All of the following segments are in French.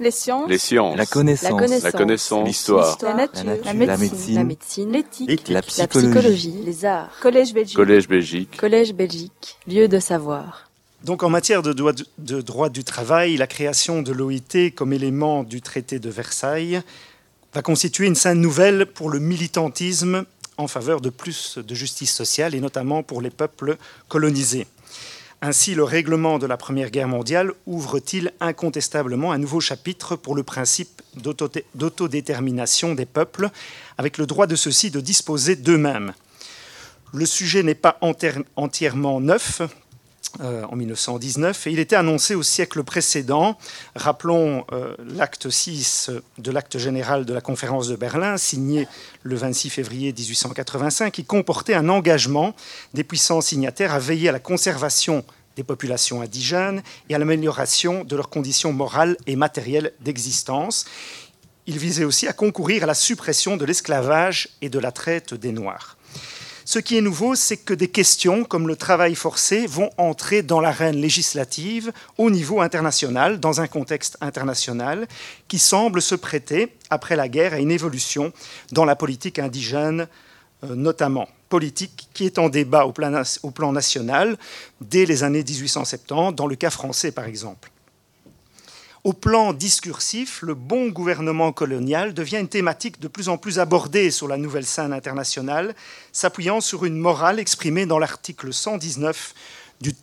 Les sciences. Les sciences. La connaissance. La connaissance. L'histoire. La nature. La nature. La La médecine. médecine. La médecine. L'éthique. La La psychologie. psychologie. Les arts. Collège Belgique. Collège Belgique. Collège Belgique. Lieu de savoir. Donc en matière de droit, de droit du travail, la création de l'OIT comme élément du traité de Versailles va constituer une scène nouvelle pour le militantisme en faveur de plus de justice sociale et notamment pour les peuples colonisés. Ainsi, le règlement de la Première Guerre mondiale ouvre-t-il incontestablement un nouveau chapitre pour le principe d'auto- d'autodétermination des peuples, avec le droit de ceux-ci de disposer d'eux-mêmes. Le sujet n'est pas entièrement neuf, euh, en 1919 et il était annoncé au siècle précédent. Rappelons euh, l'acte 6 de l'acte général de la conférence de Berlin, signé le 26 février 1885, qui comportait un engagement des puissants signataires à veiller à la conservation des populations indigènes et à l'amélioration de leurs conditions morales et matérielles d'existence. Il visait aussi à concourir à la suppression de l'esclavage et de la traite des Noirs. Ce qui est nouveau, c'est que des questions comme le travail forcé vont entrer dans l'arène législative au niveau international, dans un contexte international qui semble se prêter, après la guerre, à une évolution dans la politique indigène euh, notamment. Politique qui est en débat au plan, au plan national dès les années 1870, dans le cas français par exemple. Au plan discursif, le bon gouvernement colonial devient une thématique de plus en plus abordée sur la nouvelle scène internationale, s'appuyant sur une morale exprimée dans l'article 119 du,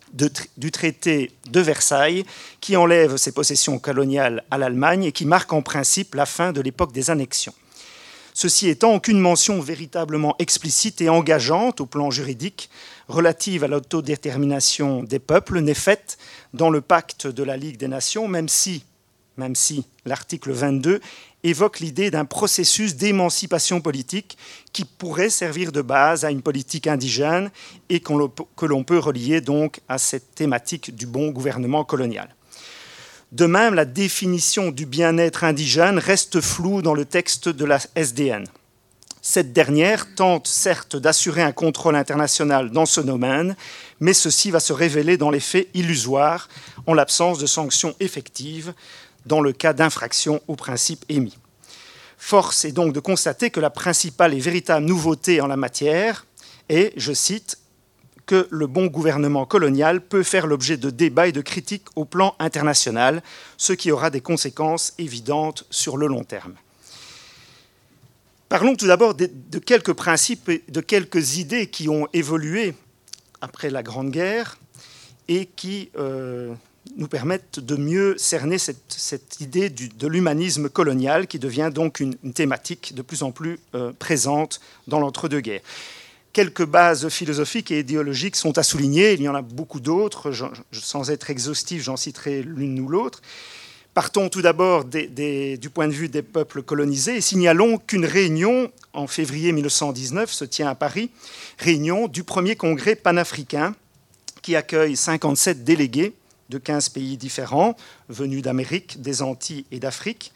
du traité de Versailles, qui enlève ses possessions coloniales à l'Allemagne et qui marque en principe la fin de l'époque des annexions. Ceci étant, aucune mention véritablement explicite et engageante au plan juridique relative à l'autodétermination des peuples n'est faite dans le pacte de la Ligue des Nations, même si, même si l'article 22 évoque l'idée d'un processus d'émancipation politique qui pourrait servir de base à une politique indigène et que l'on peut relier donc à cette thématique du bon gouvernement colonial. De même, la définition du bien-être indigène reste floue dans le texte de la SDN. Cette dernière tente certes d'assurer un contrôle international dans ce domaine, mais ceci va se révéler dans les faits illusoire en l'absence de sanctions effectives dans le cas d'infraction aux principes émis. Force est donc de constater que la principale et véritable nouveauté en la matière est, je cite, que le bon gouvernement colonial peut faire l'objet de débats et de critiques au plan international, ce qui aura des conséquences évidentes sur le long terme. Parlons tout d'abord de, quelques principes et de quelques idées qui ont évolué après la Grande Guerre et qui euh, nous permettent de mieux cerner cette, idée de l'humanisme colonial qui devient donc une, une thématique de plus en plus euh, présente dans l'entre-deux-guerres. Quelques bases philosophiques et idéologiques sont à souligner, il y en a beaucoup d'autres, sans être exhaustif, j'en citerai l'une ou l'autre. Partons tout d'abord du point de vue des peuples colonisés. Et signalons qu'une réunion en février 1919 se tient à Paris, réunion du premier congrès panafricain qui accueille 57 délégués de 15 pays différents venus d'Amérique, des Antilles et d'Afrique,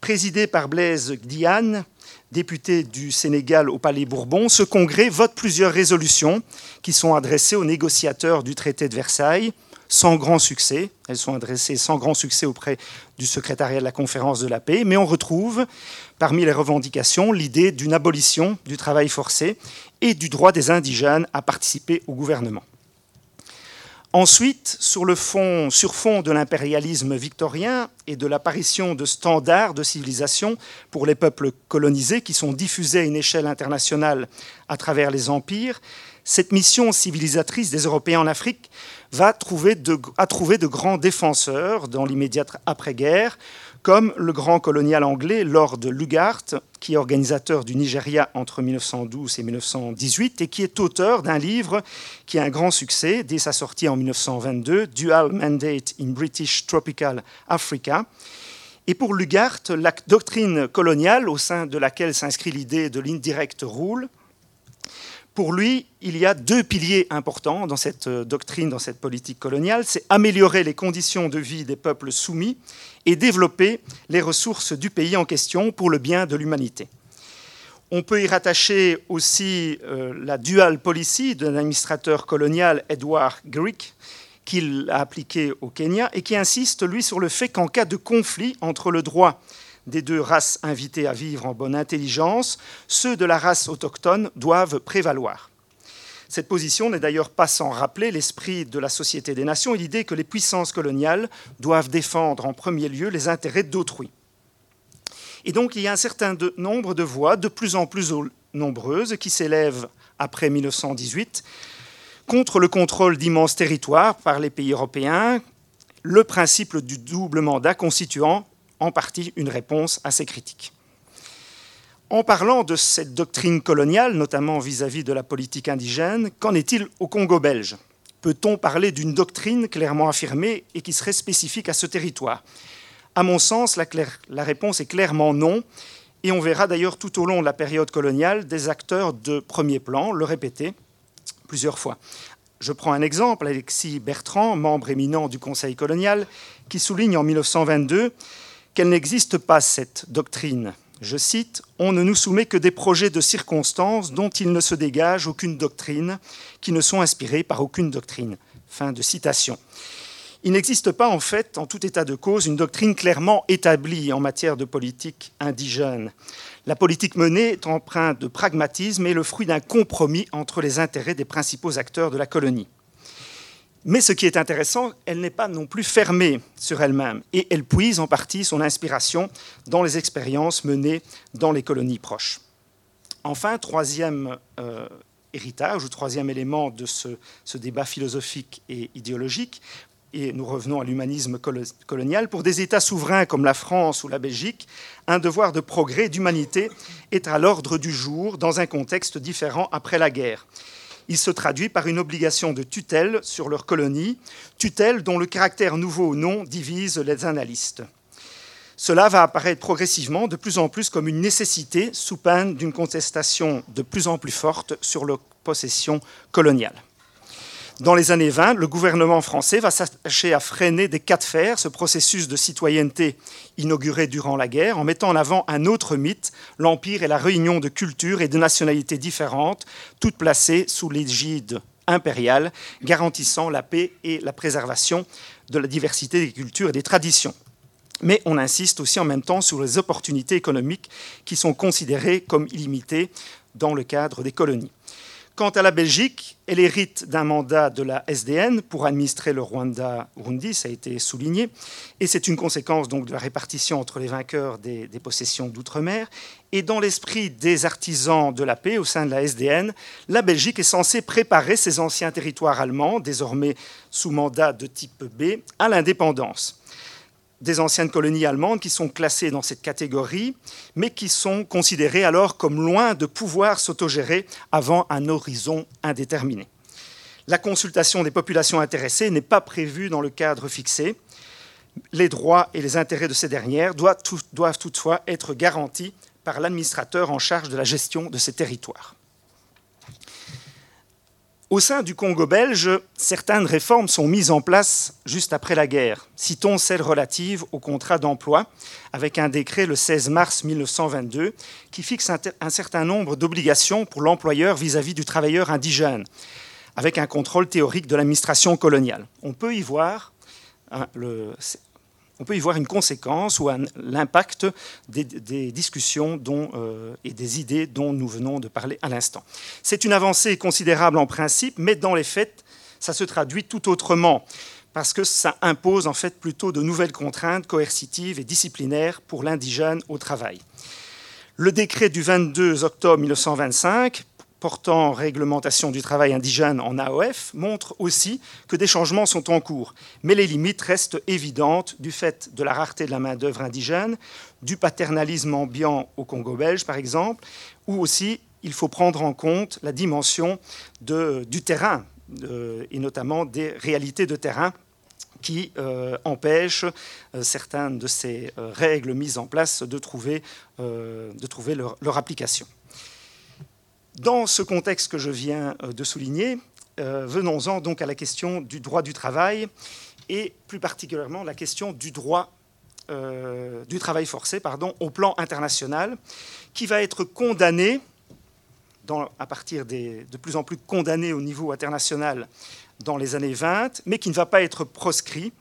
présidé par Blaise Diane, député du Sénégal au Palais Bourbon. Ce congrès vote plusieurs résolutions qui sont adressées aux négociateurs du traité de Versailles sans grand succès. Elles sont adressées sans grand succès auprès du secrétariat de la conférence de la paix, mais on retrouve parmi les revendications l'idée d'une abolition du travail forcé et du droit des indigènes à participer au gouvernement. Ensuite, sur, le fond, de l'impérialisme victorien et de l'apparition de standards de civilisation pour les peuples colonisés qui sont diffusés à une échelle internationale à travers les empires, cette mission civilisatrice des Européens en Afrique va trouver de, a trouvé de grands défenseurs dans l'immédiate après-guerre, comme le grand colonial anglais Lord Lugard, qui est organisateur du Nigeria entre 1912 et 1918 et qui est auteur d'un livre qui a un grand succès dès sa sortie en 1922, Dual Mandate in British Tropical Africa. Et pour Lugard, la doctrine coloniale, au sein de laquelle s'inscrit l'idée de l'indirect rule, pour lui, il y a deux piliers importants dans cette euh, doctrine, dans cette politique coloniale. C'est améliorer les conditions de vie des peuples soumis et développer les ressources du pays en question pour le bien de l'humanité. On peut y rattacher aussi euh, la dual policy de l'administrateur colonial Edward Grieg, qu'il a appliqué au Kenya et qui insiste, lui, sur le fait qu'en cas de conflit entre le droit des deux races invitées à vivre en bonne intelligence, ceux de la race autochtone doivent prévaloir. Cette position n'est d'ailleurs pas sans rappeler l'esprit de la Société des Nations et l'idée que les puissances coloniales doivent défendre en premier lieu les intérêts d'autrui. Et donc il y a un certain nombre de voix, de plus en plus nombreuses, qui s'élèvent après 1918 contre le contrôle d'immenses territoires par les pays européens, le principe du double mandat constituant en partie une réponse à ces critiques. En parlant de cette doctrine coloniale, notamment vis-à-vis de la politique indigène, qu'en est-il au Congo belge? Peut-on parler d'une doctrine clairement affirmée et qui serait spécifique à ce territoire? À mon sens, la, la réponse est clairement non, et on verra d'ailleurs tout au long de la période coloniale des acteurs de premier plan le répéter plusieurs fois. Je prends un exemple, Alexis Bertrand, membre éminent du Conseil colonial, qui souligne en 1922 qu'elle n'existe pas cette doctrine. Je cite, On ne nous soumet que des projets de circonstances dont il ne se dégage aucune doctrine, qui ne sont inspirés par aucune doctrine. Fin de citation. Il n'existe pas, en fait, en tout état de cause, une doctrine clairement établie en matière de politique indigène. La politique menée est empreinte de pragmatisme et le fruit d'un compromis entre les intérêts des principaux acteurs de la colonie. Mais ce qui est intéressant, elle n'est pas non plus fermée sur elle-même et elle puise en partie son inspiration dans les expériences menées dans les colonies proches. Enfin, troisième euh, héritage ou troisième élément de ce, ce, débat philosophique et idéologique, et nous revenons à l'humanisme colonial, pour des États souverains comme la France ou la Belgique, un devoir de progrès, d'humanité est à l'ordre du jour dans un contexte différent après la guerre il se traduit par une obligation de tutelle sur leur colonie, tutelle dont le caractère nouveau ou non divise les analystes. Cela va apparaître progressivement de plus en plus comme une nécessité sous peine d'une contestation de plus en plus forte sur leur possession coloniale. Dans les années 20, le gouvernement français va s'attacher à freiner des cas de fer ce processus de citoyenneté inauguré durant la guerre en mettant en avant un autre mythe, l'Empire et la réunion de cultures et de nationalités différentes, toutes placées sous l'égide impériale, garantissant la paix et la préservation de la diversité des cultures et des traditions. Mais on insiste aussi en même temps sur les opportunités économiques qui sont considérées comme illimitées dans le cadre des colonies. Quant à la Belgique, elle hérite d'un mandat de la SDN pour administrer le Rwanda-Urundi, ça a été souligné, et c'est une conséquence donc de la répartition entre les vainqueurs des, des possessions d'outre-mer. Et dans l'esprit des artisans de la paix au sein de la SDN, la Belgique est censée préparer ses anciens territoires allemands, désormais sous mandat de type B, à l'indépendance des anciennes colonies allemandes qui sont classées dans cette catégorie, mais qui sont considérées alors comme loin de pouvoir s'autogérer avant un horizon indéterminé. La consultation des populations intéressées n'est pas prévue dans le cadre fixé. Les droits et les intérêts de ces dernières doivent toutefois être garantis par l'administrateur en charge de la gestion de ces territoires. Au sein du Congo belge, certaines réformes sont mises en place juste après la guerre. Citons celle relative au contrat d'emploi, avec un décret le 16 mars 1922 qui fixe un, certain nombre d'obligations pour l'employeur vis-à-vis du travailleur indigène, avec un contrôle théorique de l'administration coloniale. On peut y voir hein, le, on peut y voir une conséquence ou l'impact des, discussions euh, et des idées dont nous venons de parler à l'instant. C'est une avancée considérable en principe, mais dans les faits, ça se traduit tout autrement parce que ça impose en fait plutôt de nouvelles contraintes coercitives et disciplinaires pour l'indigène au travail. Le décret du 22 octobre 1925 portant réglementation du travail indigène en AOF montre aussi que des changements sont en cours. Mais les limites restent évidentes du fait de la rareté de la main-d'œuvre indigène, du paternalisme ambiant au Congo belge, par exemple, ou aussi il faut prendre en compte la dimension du terrain, et notamment des réalités de terrain qui euh, empêchent euh, certaines de ces euh, règles mises en place de trouver leur application. Dans ce contexte que je viens euh, de souligner, euh, venons-en donc à la question du droit du travail et plus particulièrement la question du droit euh, du travail forcé au plan international, qui va être condamné, à partir de plus en plus condamné au niveau international dans les années 20, mais qui ne va pas être proscrit.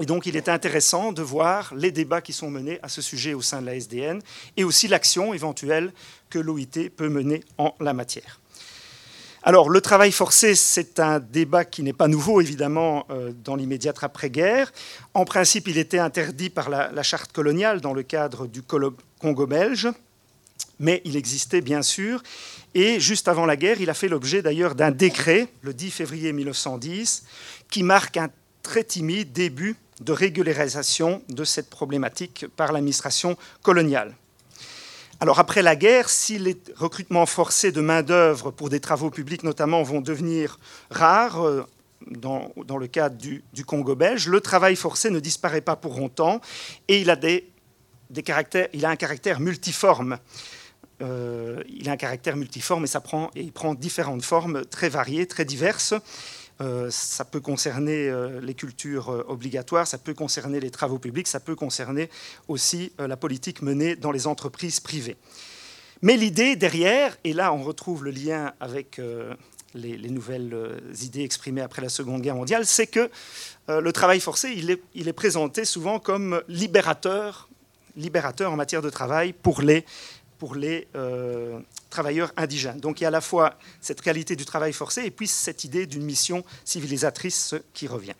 Et donc, il est intéressant de voir les débats qui sont menés à ce sujet au sein de la SDN et aussi l'action éventuelle que l'OIT peut mener en la matière. Alors, le travail forcé, c'est un débat qui n'est pas nouveau, évidemment, euh, dans l'immédiate après-guerre. En principe, il était interdit par la, charte coloniale dans le cadre du Congo belge, mais il existait bien sûr. Et juste avant la guerre, il a fait l'objet d'ailleurs d'un décret, le 10 février 1910, qui marque un très timide début de régularisation de cette problématique par l'administration coloniale. Alors après la guerre, si les recrutements forcés de main-d'œuvre pour des travaux publics notamment vont devenir rares, euh, dans, le cadre du, Congo belge, le travail forcé ne disparaît pas pour longtemps et il a, a un caractère multiforme. Euh, il a un caractère multiforme et, ça prend, et il prend différentes formes très variées, très diverses. Euh, ça peut concerner euh, les cultures euh, obligatoires, ça peut concerner les travaux publics, ça peut concerner aussi la politique menée dans les entreprises privées. Mais l'idée derrière, et là on retrouve le lien avec les, nouvelles idées exprimées après la Seconde Guerre mondiale, c'est que le travail forcé, il est, il est, présenté souvent comme libérateur, libérateur en matière de travail pour les, pour les travailleurs indigènes. Donc il y a à la fois cette réalité du travail forcé et puis cette idée d'une mission civilisatrice qui revient.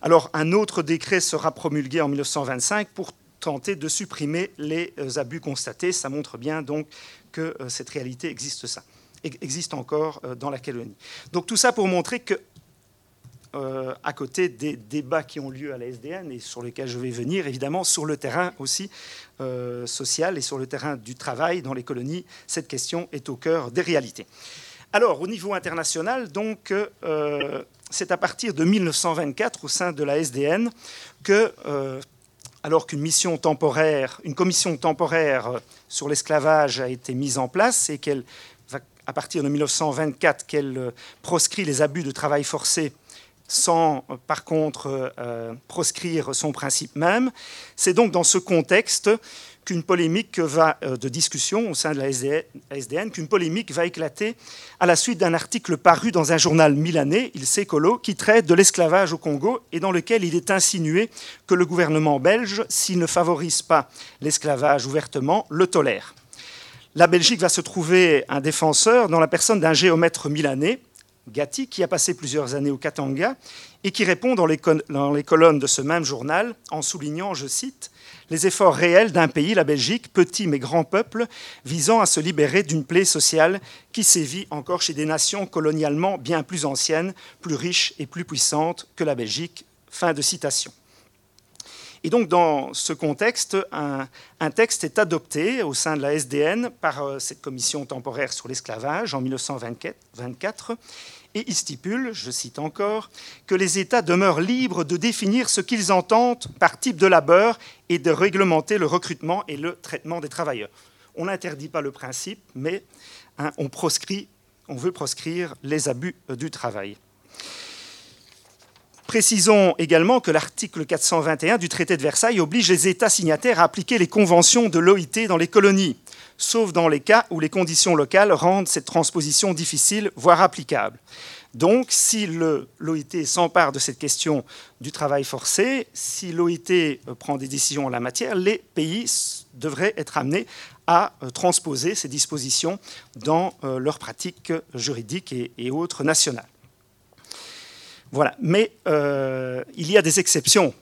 Alors un autre décret sera promulgué en 1925 pour tenter de supprimer les euh, abus constatés. Ça montre bien donc que euh, cette réalité existe, ça, existe encore euh, dans la colonie. Donc tout ça pour montrer que euh, à côté des débats qui ont lieu à la SDN et sur lesquels je vais venir, évidemment, sur le terrain aussi euh, social et sur le terrain du travail dans les colonies, cette question est au cœur des réalités. Alors, au niveau international, donc, euh, c'est à partir de 1924, au sein de la SDN, que, alors qu'une mission temporaire, une commission temporaire sur l'esclavage a été mise en place et qu'elle à partir de 1924 qu'elle proscrit les abus de travail forcé sans euh, par contre euh, proscrire son principe même. C'est donc dans ce contexte qu'une polémique va, euh, de discussion au sein de la SDN, qu'une polémique va éclater à la suite d'un article paru dans un journal milanais, Il Secolo, qui traite de l'esclavage au Congo et dans lequel il est insinué que le gouvernement belge, s'il ne favorise pas l'esclavage ouvertement, le tolère. La Belgique va se trouver un défenseur dans la personne d'un géomètre milanais, Gatti, qui a passé plusieurs années au Katanga et qui répond dans les, colonnes de ce même journal en soulignant, je cite, les efforts réels d'un pays, la Belgique, petit mais grand peuple, visant à se libérer d'une plaie sociale qui sévit encore chez des nations colonialement bien plus anciennes, plus riches et plus puissantes que la Belgique. Fin de citation. Et donc, dans ce contexte, un, texte est adopté au sein de la SDN par euh, cette commission temporaire sur l'esclavage en 1924. Et il stipule, je cite encore, que les États demeurent libres de définir ce qu'ils entendent par type de labeur et de réglementer le recrutement et le traitement des travailleurs. On n'interdit pas le principe, mais hein, on proscrit, on veut proscrire les abus euh, du travail. Précisons également que l'article 421 du traité de Versailles oblige les États signataires à appliquer les conventions de l'OIT dans les colonies, sauf dans les cas où les conditions locales rendent cette transposition difficile, voire applicable. Donc, si l'OIT s'empare de cette question du travail forcé, si l'OIT prend des décisions en la matière, les pays devraient être amenés à euh, transposer ces dispositions dans euh, leurs pratiques juridiques et autres nationales. Voilà. Mais euh, il y a des exceptions,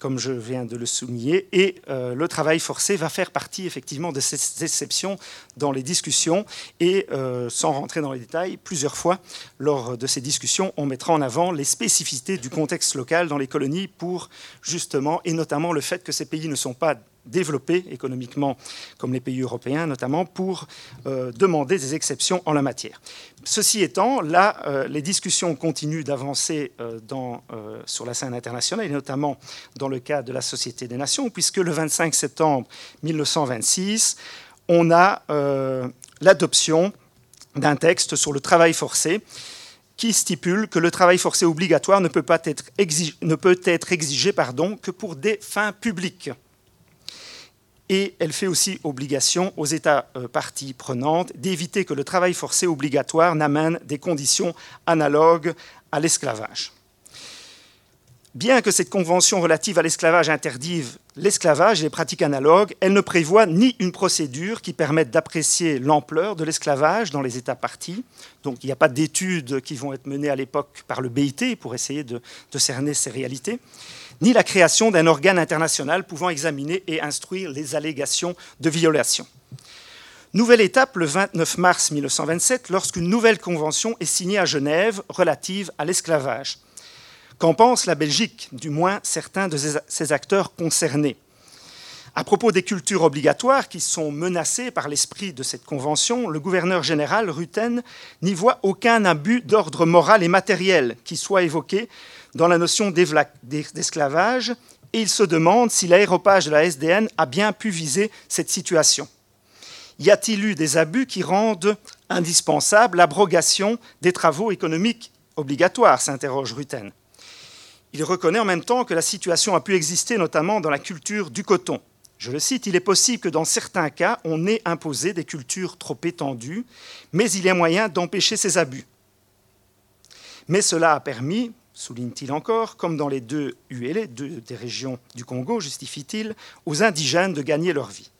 comme je viens de le souligner, et euh, le travail forcé va faire partie effectivement de ces exceptions dans les discussions. Et euh, sans rentrer dans les détails, plusieurs fois lors de ces discussions, on mettra en avant les spécificités du contexte local dans les colonies pour justement, et notamment le fait que ces pays ne sont pas développés économiquement, comme les pays européens notamment, pour euh, demander des exceptions en la matière. Ceci étant, là, euh, les discussions continuent d'avancer euh, sur la scène internationale, et notamment dans le cas de la Société des Nations, puisque le 25 septembre 1926, on a l'adoption d'un texte sur le travail forcé qui stipule que le travail forcé obligatoire ne peut, être exigé, que pour des fins publiques et elle fait aussi obligation aux États euh, parties prenantes d'éviter que le travail forcé obligatoire n'amène des conditions analogues à l'esclavage. Bien que cette convention relative à l'esclavage interdise l'esclavage et les pratiques analogues, elle ne prévoit ni une procédure qui permette d'apprécier l'ampleur de l'esclavage dans les États partis. Donc il n'y a pas d'études qui vont être menées à l'époque par le BIT pour essayer de, de cerner ces réalités, ni la création d'un organe international pouvant examiner et instruire les allégations de violation. Nouvelle étape le 29 mars 1927, lorsqu'une nouvelle convention est signée à Genève relative à l'esclavage. Qu'en pense la Belgique, du moins certains de ses acteurs concernés? À propos des cultures obligatoires qui sont menacées par l'esprit de cette convention, le gouverneur général Rutten n'y voit aucun abus d'ordre moral et matériel qui soit évoqué dans la notion d'esclavage et il se demande si l'aéropage de la SDN a bien pu viser cette situation. Y a-t-il eu des abus qui rendent indispensable l'abrogation des travaux économiques obligatoires? s'interroge Rutten. Il reconnaît en même temps que la situation a pu exister notamment dans la culture du coton. Je le cite, il est possible que dans certains cas, on ait imposé des cultures trop étendues, mais il y a moyen d'empêcher ces abus. Mais cela a permis, souligne-t-il encore, comme dans les deux ULE, deux des régions du Congo, justifie-t-il, aux indigènes de gagner leur vie.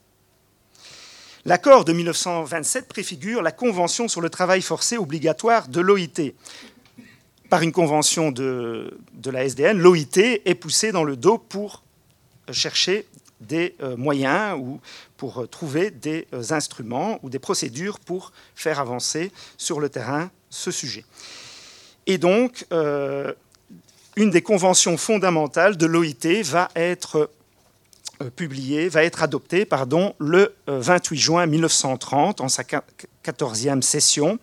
L'accord de 1927 préfigure la Convention sur le travail forcé obligatoire de l'OIT, par une convention de, la SDN, l'OIT est poussé dans le dos pour chercher des euh, moyens ou pour trouver des euh, instruments ou des procédures pour faire avancer sur le terrain ce sujet. Et donc, euh, une des conventions fondamentales de l'OIT va être publiée, va être adoptée pardon, le 28 juin 1930 en sa 14e session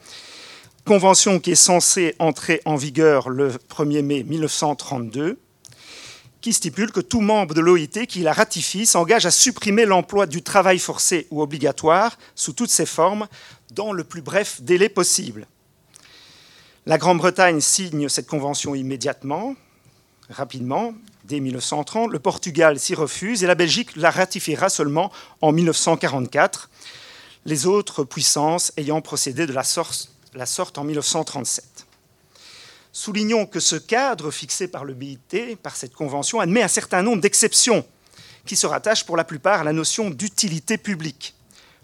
convention qui est censée entrer en vigueur le 1er mai 1932, qui stipule que tout membre de l'OIT qui la ratifie s'engage à supprimer l'emploi du travail forcé ou obligatoire sous toutes ses formes dans le plus bref délai possible. La Grande-Bretagne signe cette convention immédiatement, rapidement, dès 1930. Le Portugal s'y refuse et la Belgique la ratifiera seulement en 1944, les autres puissances ayant procédé de la sorte la sorte en 1937. Soulignons que ce cadre fixé par le BIT, par cette convention, admet un certain nombre d'exceptions qui se rattachent pour la plupart à la notion d'utilité publique,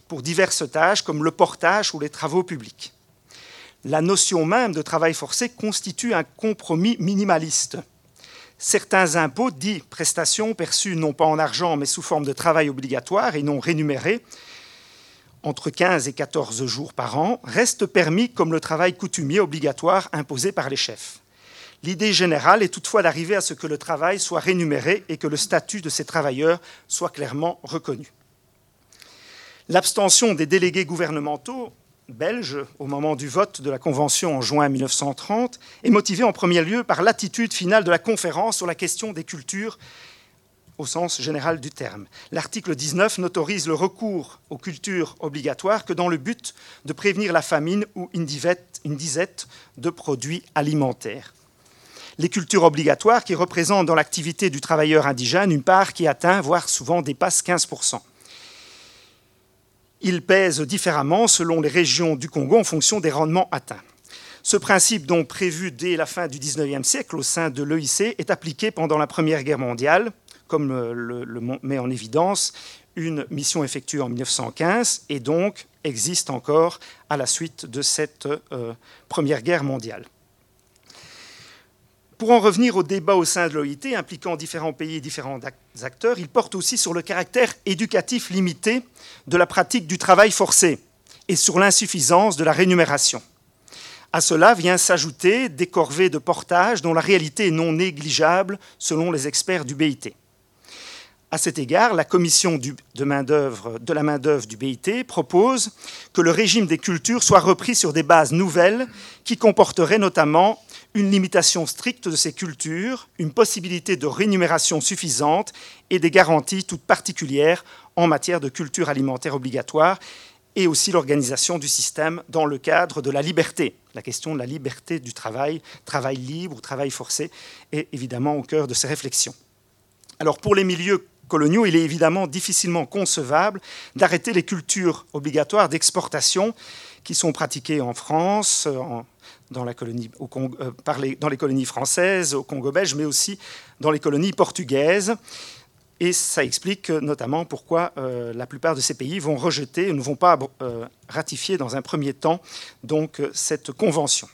pour diverses tâches comme le portage ou les travaux publics. La notion même de travail forcé constitue un compromis minimaliste. Certains impôts, dits prestations perçues non pas en argent mais sous forme de travail obligatoire et non rémunéré, entre 15 et 14 jours par an, reste permis comme le travail coutumier obligatoire imposé par les chefs. L'idée générale est toutefois d'arriver à ce que le travail soit rémunéré et que le statut de ces travailleurs soit clairement reconnu. L'abstention des délégués gouvernementaux belges au moment du vote de la Convention en juin 1930 est motivée en premier lieu par l'attitude finale de la conférence sur la question des cultures au sens général du terme. L'article 19 n'autorise le recours aux cultures obligatoires que dans le but de prévenir la famine ou une disette de produits alimentaires. Les cultures obligatoires qui représentent dans l'activité du travailleur indigène une part qui atteint, voire souvent dépasse 15%. Ils pèsent différemment selon les régions du Congo en fonction des rendements atteints. Ce principe, donc prévu dès la fin du XIXe siècle au sein de l'EIC, est appliqué pendant la Première Guerre mondiale comme le, met en évidence une mission effectuée en 1915 et donc existe encore à la suite de cette euh, Première Guerre mondiale. Pour en revenir au débat au sein de l'OIT impliquant différents pays et différents acteurs, il porte aussi sur le caractère éducatif limité de la pratique du travail forcé et sur l'insuffisance de la rémunération. À cela vient s'ajouter des corvées de portage dont la réalité est non négligeable selon les experts du BIT. À cet égard, la commission de, la main-d'œuvre du BIT propose que le régime des cultures soit repris sur des bases nouvelles qui comporteraient notamment une limitation stricte de ces cultures, une possibilité de rémunération suffisante et des garanties toutes particulières en matière de culture alimentaire obligatoire et aussi l'organisation du système dans le cadre de la liberté. La question de la liberté du travail, travail libre ou travail forcé, est évidemment au cœur de ces réflexions. Alors pour les milieux coloniaux, il est évidemment difficilement concevable d'arrêter les cultures obligatoires d'exportation qui sont pratiquées en France, euh, dans les colonies françaises, au Congo belge, mais aussi dans les colonies portugaises. Et ça explique notamment pourquoi euh, la plupart de ces pays vont rejeter, ne vont pas euh, ratifier dans un premier temps donc, cette convention.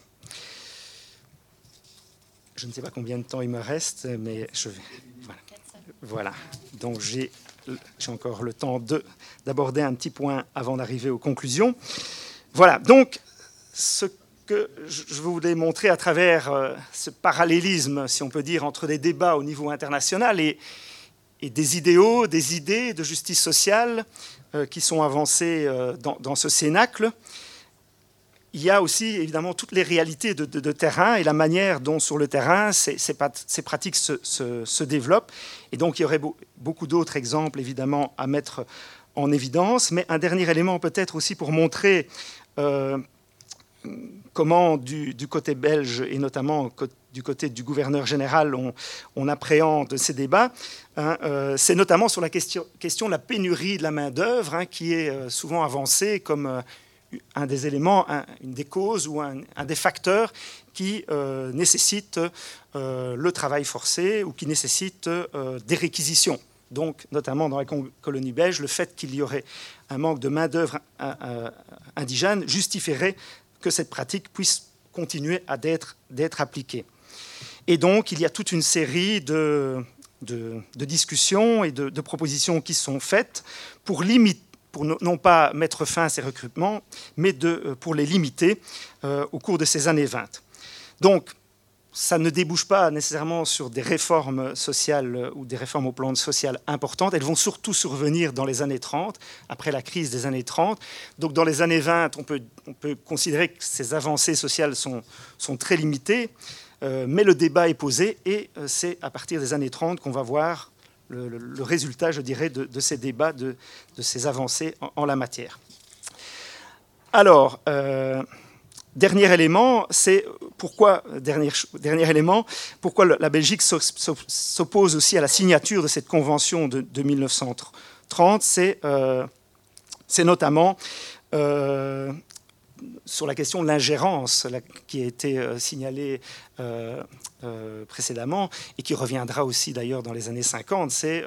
Je ne sais pas combien de temps il me reste, mais je vais. Voilà. Donc j'ai encore le temps d'aborder un petit point avant d'arriver aux conclusions. Voilà. Donc ce que je voulais montrer à travers euh, ce parallélisme, si on peut dire, entre des débats au niveau international et, des idéaux, des idées de justice sociale euh, qui sont avancées euh, dans, dans, ce cénacle, il y a aussi évidemment toutes les réalités de, terrain et la manière dont sur le terrain ces, pratiques se, développent. Et donc il y aurait beaucoup d'autres exemples évidemment à mettre en évidence. Mais un dernier élément peut-être aussi pour montrer euh, comment du, côté belge et notamment du côté du gouverneur général on, appréhende ces débats, hein, euh, c'est notamment sur la question, question, de la pénurie de la main-d'œuvre hein, qui est euh, souvent avancée comme un des éléments, une des causes ou un, des facteurs qui euh, nécessitent euh, le travail forcé ou qui nécessitent euh, des réquisitions. Donc, notamment dans la colonie belge, le fait qu'il y aurait un manque de main-d'œuvre indigène justifierait que cette pratique puisse continuer à d'être appliquée. Et donc, il y a toute une série de, discussions et de, propositions qui sont faites pour limiter pour non pas mettre fin à ces recrutements, mais de, euh, pour les limiter euh, au cours de ces années 20. Donc, ça ne débouche pas nécessairement sur des réformes sociales euh, ou des réformes au plan social importantes. Elles vont surtout survenir dans les années 30, après la crise des années 30. Donc dans les années 20, on peut, on peut considérer que ces avancées sociales sont, sont très limitées, mais le débat est posé et c'est à partir des années 30 qu'on va voir le, résultat, je dirais, de, ces débats, de, ces avancées en, la matière. Alors, euh, dernier élément, c'est pourquoi, la Belgique s'oppose aussi à la signature de cette convention de, 1930, euh, c'est notamment euh, sur la question de l'ingérence qui a été euh, signalée euh, euh, précédemment et qui reviendra aussi d'ailleurs dans les années 50, c'est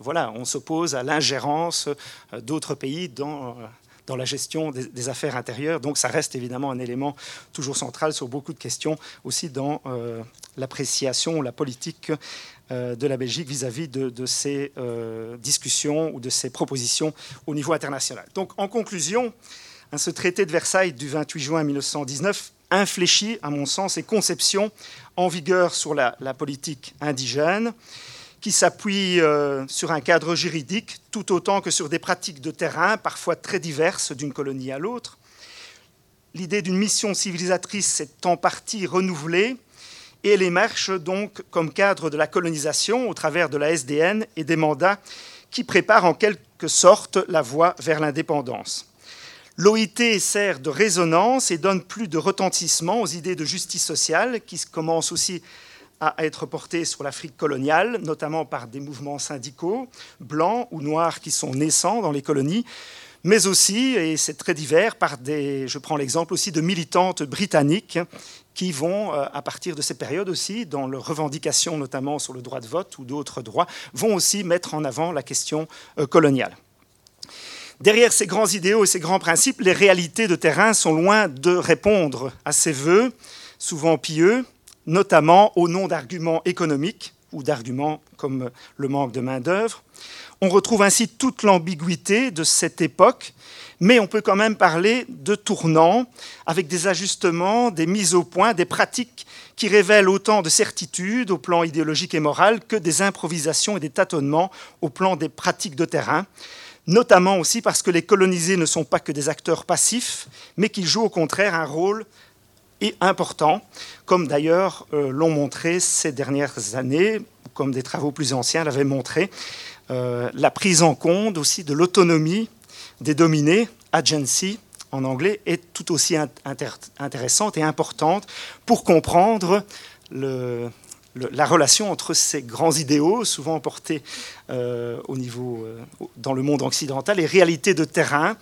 voilà, on s'oppose à l'ingérence d'autres pays dans dans la gestion des, affaires intérieures. Donc ça reste évidemment un élément toujours central sur beaucoup de questions, aussi dans l'appréciation, la politique de la Belgique vis-à-vis de, de, ces discussions ou de ces propositions au niveau international. Donc en conclusion, ce traité de Versailles du 28 juin 1919 infléchit, à mon sens, les conceptions en vigueur sur la, politique indigène, qui s'appuie euh, sur un cadre juridique tout autant que sur des pratiques de terrain, parfois très diverses d'une colonie à l'autre. L'idée d'une mission civilisatrice s'est en partie renouvelée et elle émerge donc comme cadre de la colonisation au travers de la SDN et des mandats qui préparent en quelque sorte la voie vers l'indépendance. L'OIT sert de résonance et donne plus de retentissement aux idées de justice sociale qui commencent aussi à être portées sur l'Afrique coloniale, notamment par des mouvements syndicaux, blancs ou noirs qui sont naissants dans les colonies, mais aussi, et c'est très divers, par des, je prends l'exemple aussi de militantes britanniques qui vont, euh, à partir de ces périodes aussi, dans leurs revendications notamment sur le droit de vote ou d'autres droits, vont aussi mettre en avant la question euh, coloniale. Derrière ces grands idéaux et ces grands principes, les réalités de terrain sont loin de répondre à ces vœux, souvent pieux, notamment au nom d'arguments économiques ou d'arguments comme le manque de main-d'œuvre. On retrouve ainsi toute l'ambiguïté de cette époque, mais on peut quand même parler de tournants avec des ajustements, des mises au point, des pratiques qui révèlent autant de certitudes au plan idéologique et moral que des improvisations et des tâtonnements au plan des pratiques de terrain notamment aussi parce que les colonisés ne sont pas que des acteurs passifs, mais qu'ils jouent au contraire un rôle important, comme d'ailleurs euh, l'ont montré ces dernières années, comme des travaux plus anciens l'avaient montré, euh, la prise en compte aussi de l'autonomie des dominés, agency en anglais, est tout aussi intéressante et importante pour comprendre le, la relation entre ces grands idéaux, souvent portés euh, au niveau, euh, dans le monde occidental, et réalités de terrain,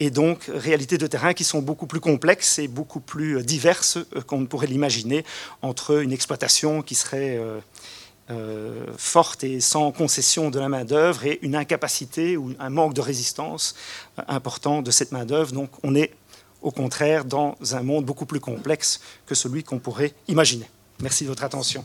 et donc réalités de terrain qui sont beaucoup plus complexes et beaucoup plus diverses qu'on ne pourrait l'imaginer entre une exploitation qui serait forte et sans concession de la main-d'œuvre et une incapacité ou un manque de résistance important de cette main-d'œuvre. Donc on est au contraire dans un monde beaucoup plus complexe que celui qu'on pourrait imaginer. Merci de votre attention.